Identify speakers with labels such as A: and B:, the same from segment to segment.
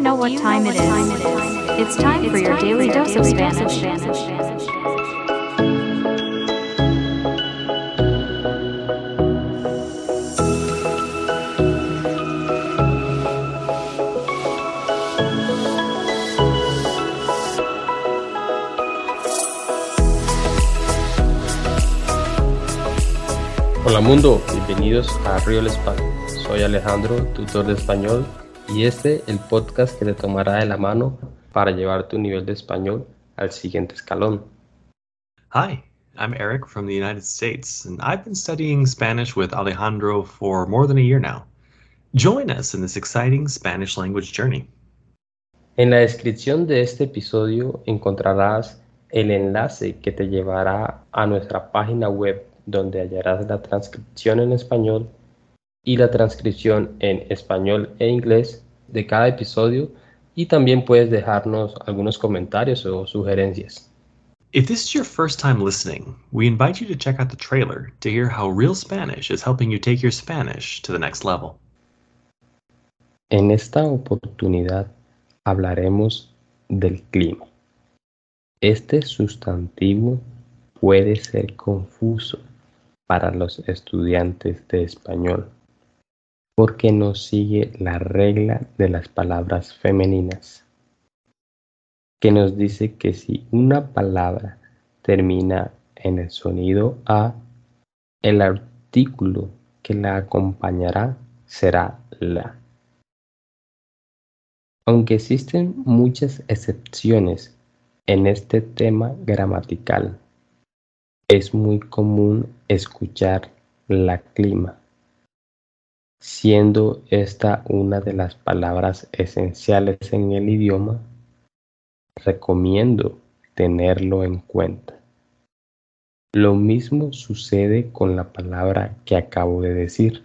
A: know what time it is? It's time for your daily dose of Spanish.
B: Hola mundo, bienvenidos a Real Español. Soy Alejandro, tutor de español, y este el podcast que te tomará de la mano para llevar tu nivel de español al siguiente escalón.
C: Hi, I'm Eric from the United States, and I've been studying Spanish with Alejandro for more than a year now. Join us in this exciting Spanish language journey.
B: En la descripción de este episodio encontrarás el enlace que te llevará a nuestra página web donde hallarás la transcripción en español y la transcripción en español e inglés de cada episodio y también puedes dejarnos algunos comentarios o sugerencias.
C: If this is your first time listening, we invite you to check out the trailer to hear how Real Spanish is helping you take your Spanish to the next level.
B: En esta oportunidad hablaremos del clima. Este sustantivo puede ser confuso para los estudiantes de español porque no sigue la regla de las palabras femeninas, que nos dice que si una palabra termina en el sonido A, el artículo que la acompañará será la. Aunque existen muchas excepciones en este tema gramatical, es muy común escuchar la clima Siendo esta una de las palabras esenciales en el idioma, recomiendo tenerlo en cuenta. Lo mismo sucede con la palabra que acabo de decir.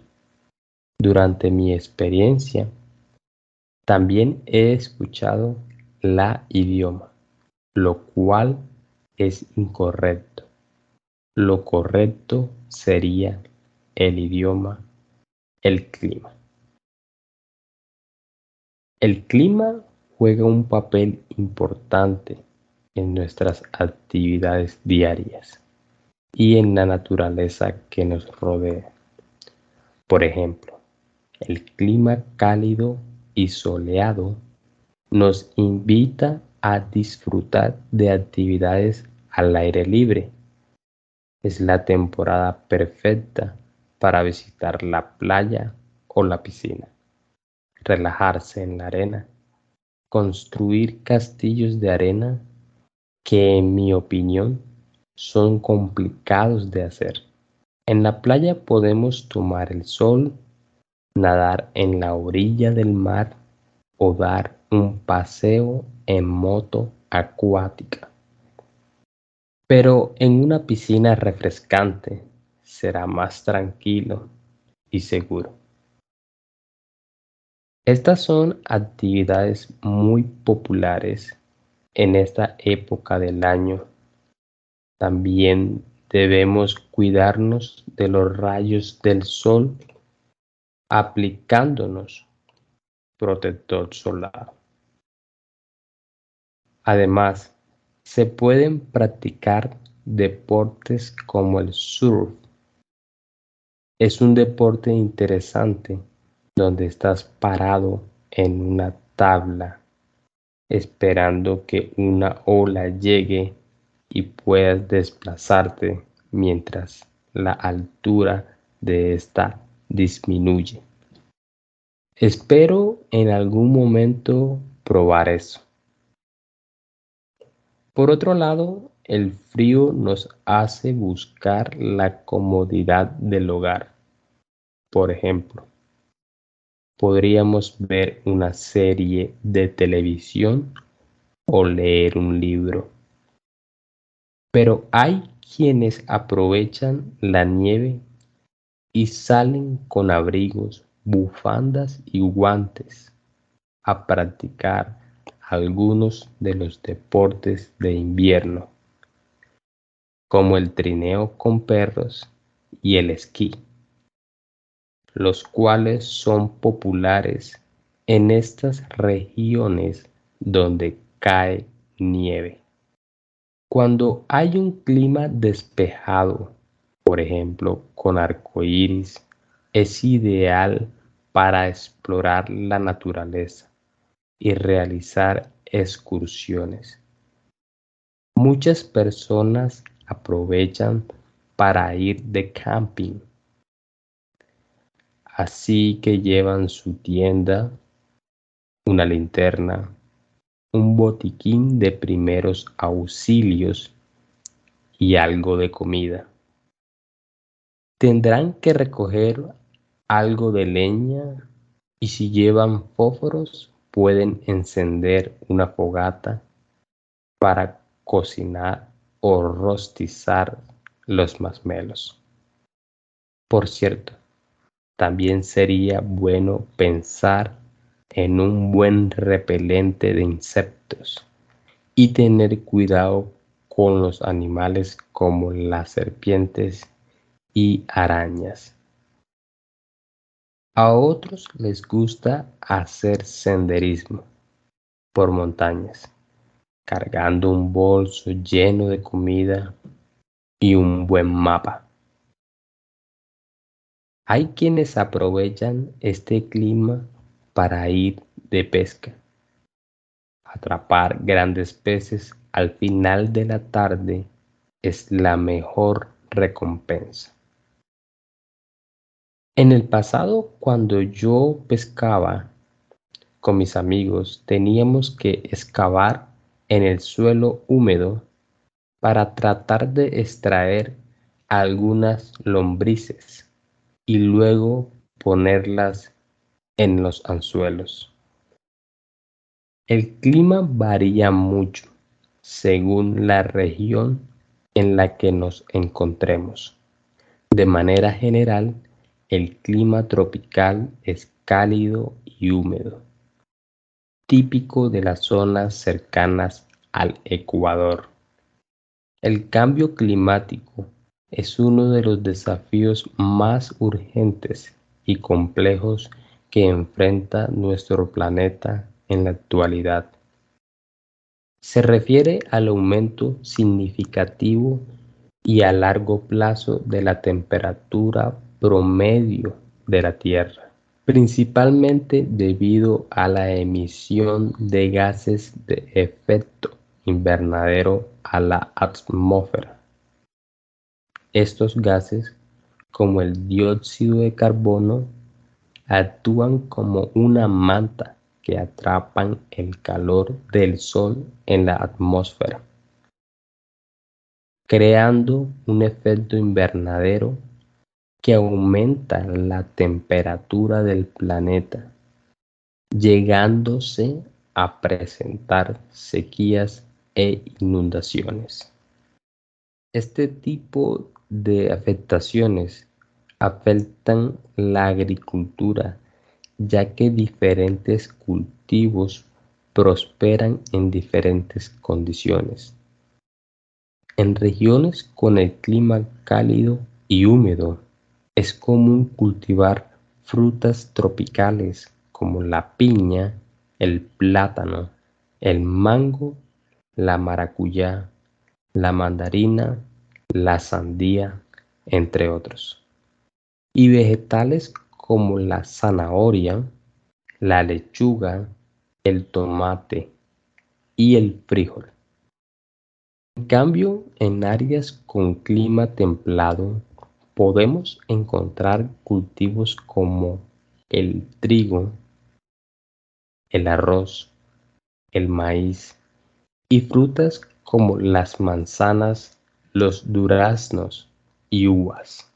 B: Durante mi experiencia, también he escuchado la idioma, lo cual es incorrecto. Lo correcto sería el idioma el clima. El clima juega un papel importante en nuestras actividades diarias y en la naturaleza que nos rodea. Por ejemplo, el clima cálido y soleado nos invita a disfrutar de actividades al aire libre. Es la temporada perfecta para visitar la playa o la piscina, relajarse en la arena, construir castillos de arena que en mi opinión son complicados de hacer. En la playa podemos tomar el sol, nadar en la orilla del mar o dar un paseo en moto acuática. Pero en una piscina refrescante será más tranquilo y seguro. Estas son actividades muy populares en esta época del año. También debemos cuidarnos de los rayos del sol aplicándonos protector solar. Además, se pueden practicar deportes como el surf, es un deporte interesante donde estás parado en una tabla esperando que una ola llegue y puedas desplazarte mientras la altura de esta disminuye. Espero en algún momento probar eso. Por otro lado, el frío nos hace buscar la comodidad del hogar. Por ejemplo, podríamos ver una serie de televisión o leer un libro. Pero hay quienes aprovechan la nieve y salen con abrigos, bufandas y guantes a practicar algunos de los deportes de invierno como el trineo con perros y el esquí, los cuales son populares en estas regiones donde cae nieve. Cuando hay un clima despejado, por ejemplo, con arcoíris, es ideal para explorar la naturaleza y realizar excursiones. Muchas personas aprovechan para ir de camping. Así que llevan su tienda, una linterna, un botiquín de primeros auxilios y algo de comida. Tendrán que recoger algo de leña y si llevan fósforos pueden encender una fogata para cocinar o rostizar los masmelos. Por cierto, también sería bueno pensar en un buen repelente de insectos y tener cuidado con los animales como las serpientes y arañas. A otros les gusta hacer senderismo por montañas, cargando un bolso lleno de comida y un buen mapa. Hay quienes aprovechan este clima para ir de pesca, atrapar grandes peces al final de la tarde es la mejor recompensa. En el pasado, cuando yo pescaba con mis amigos, teníamos que excavar en el suelo húmedo para tratar de extraer algunas lombrices y luego ponerlas en los anzuelos. El clima varía mucho según la región en la que nos encontremos. De manera general, el clima tropical es cálido y húmedo, típico de las zonas cercanas al Ecuador. El cambio climático es uno de los desafíos más urgentes y complejos que enfrenta nuestro planeta en la actualidad. Se refiere al aumento significativo y a largo plazo de la temperatura promedio de la Tierra, principalmente debido a la emisión de gases de efecto invernadero a la atmósfera. Estos gases, como el dióxido de carbono, actúan como una manta que atrapan el calor del Sol en la atmósfera, creando un efecto invernadero que aumenta la temperatura del planeta, llegándose a presentar sequías e inundaciones. Este tipo de afectaciones afectan la agricultura ya que diferentes cultivos prosperan en diferentes condiciones. En regiones con el clima cálido y húmedo, es común cultivar frutas tropicales como la piña, el plátano, el mango, la maracuyá, la mandarina, la sandía, entre otros. Y vegetales como la zanahoria, la lechuga, el tomate y el frijol. En cambio, en áreas con clima templado podemos encontrar cultivos como el trigo, el arroz, el maíz y frutas como las manzanas, los duraznos y uvas.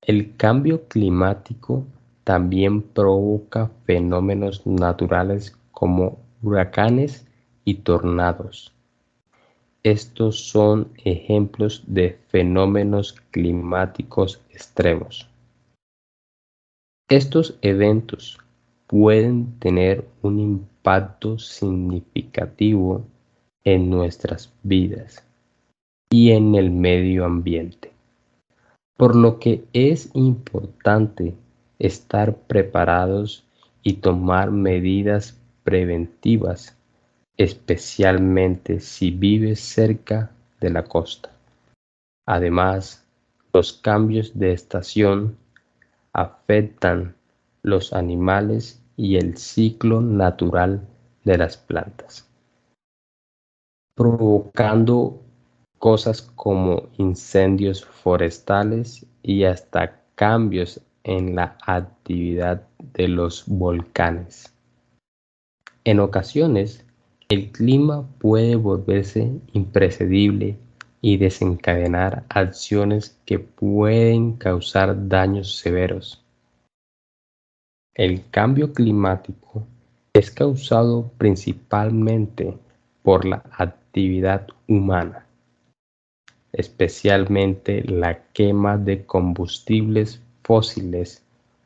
B: El cambio climático también provoca fenómenos naturales como huracanes y tornados estos son ejemplos de fenómenos climáticos extremos. Estos eventos pueden tener un impacto significativo en nuestras vidas y en el medio ambiente, por lo que es importante estar preparados y tomar medidas preventivas, especialmente si vives cerca de la costa. Además, los cambios de estación afectan los animales y el ciclo natural de las plantas, provocando cosas como incendios forestales y hasta cambios en la actividad de los volcanes. En ocasiones, el clima puede volverse impredecible y desencadenar acciones que pueden causar daños severos. El cambio climático es causado principalmente por la actividad humana, especialmente la quema de combustibles fósiles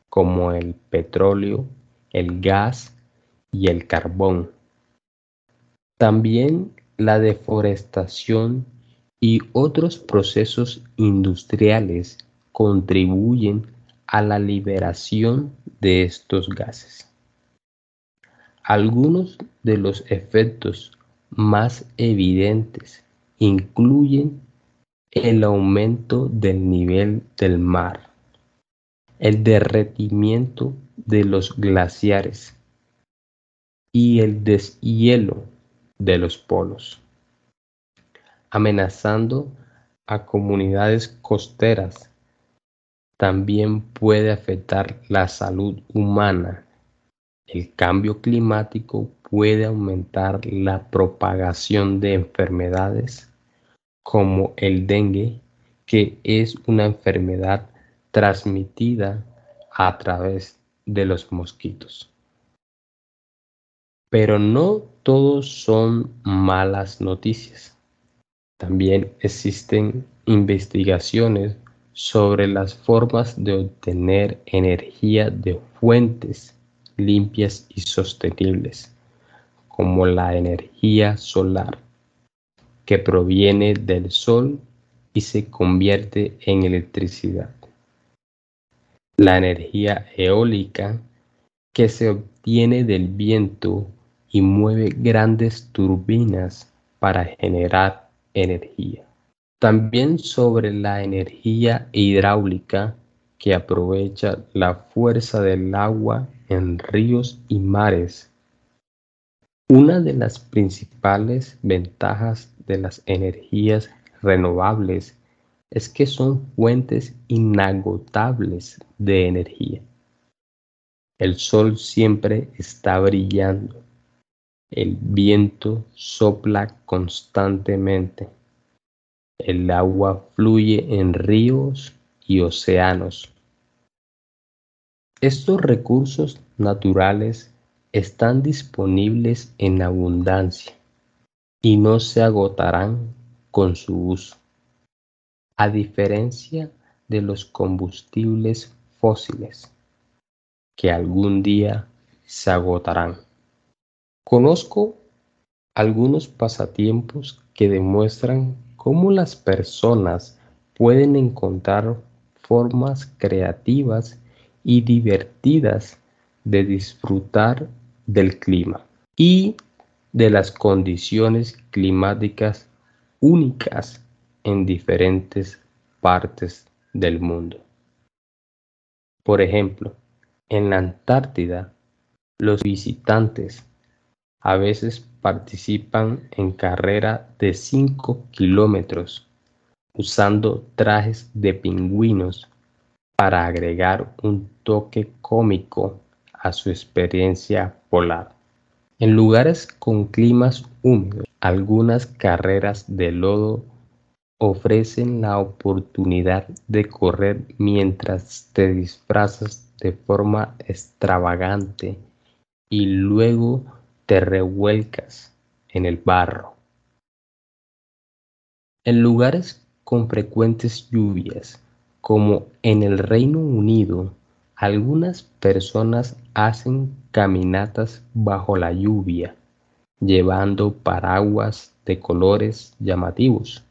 B: como el petróleo, el gas y el carbón. También la deforestación y otros procesos industriales contribuyen a la liberación de estos gases. Algunos de los efectos más evidentes incluyen el aumento del nivel del mar, el derretimiento de los glaciares y el deshielo de los polos amenazando a comunidades costeras. También puede afectar la salud humana. El cambio climático puede aumentar la propagación de enfermedades como el dengue, que es una enfermedad transmitida a través de los mosquitos. Pero no todos son malas noticias. También existen investigaciones sobre las formas de obtener energía de fuentes limpias y sostenibles, como la energía solar, que proviene del sol y se convierte en electricidad. La energía eólica, que se obtiene del viento y mueve grandes turbinas para generar energía. También sobre la energía hidráulica que aprovecha la fuerza del agua en ríos y mares. Una de las principales ventajas de las energías renovables es que son fuentes inagotables de energía. El sol siempre está brillando el viento sopla constantemente. El agua fluye en ríos y océanos. Estos recursos naturales están disponibles en abundancia y no se agotarán con su uso, a diferencia de los combustibles fósiles, que algún día se agotarán. Conozco algunos pasatiempos que demuestran cómo las personas pueden encontrar formas creativas y divertidas de disfrutar del clima y de las condiciones climáticas únicas en diferentes partes del mundo. Por ejemplo, en la Antártida, los visitantes a veces participan en carrera de 5 kilómetros usando trajes de pingüinos para agregar un toque cómico a su experiencia polar. En lugares con climas húmedos, algunas carreras de lodo ofrecen la oportunidad de correr mientras te disfrazas de forma extravagante y luego te revuelcas en el barro. En lugares con frecuentes lluvias, como en el Reino Unido, algunas personas hacen caminatas bajo la lluvia, llevando paraguas de colores llamativos,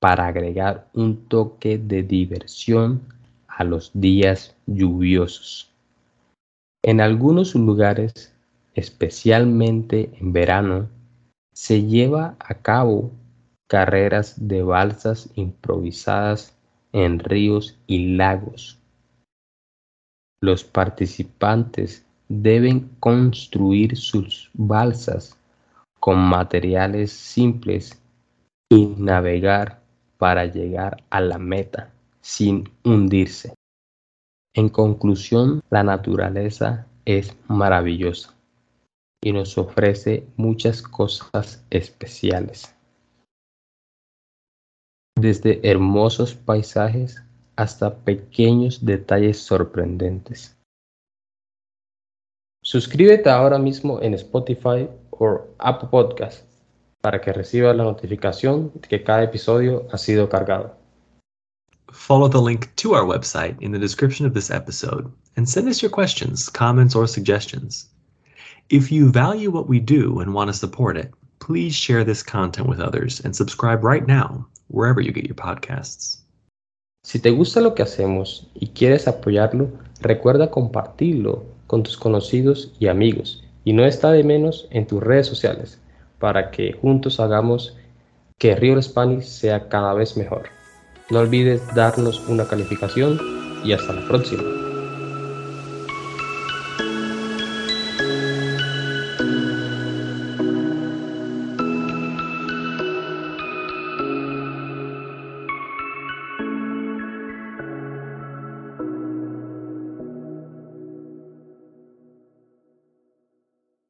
B: para agregar un toque de diversión a los días lluviosos. En algunos lugares, especialmente en verano, se lleva a cabo carreras de balsas improvisadas en ríos y lagos. Los participantes deben construir sus balsas con materiales simples y navegar para llegar a la meta sin hundirse. En conclusión, la naturaleza es maravillosa y nos ofrece muchas cosas especiales. Desde hermosos paisajes hasta pequeños detalles sorprendentes. Suscríbete ahora mismo en Spotify o Apple Podcast para que recibas la notificación de que cada episodio ha sido cargado.
C: Follow the link to our website in the description of this episode and send us your questions, comments, or suggestions. If you value what we do and want to support it, please share this content with others and subscribe right now, wherever you get your podcasts.
B: Si te gusta lo que hacemos y quieres apoyarlo, recuerda compartirlo con tus conocidos y amigos y no está de menos en tus redes sociales para que juntos hagamos que Real Spanish sea cada vez mejor. No olvides darnos una calificación y hasta la próxima.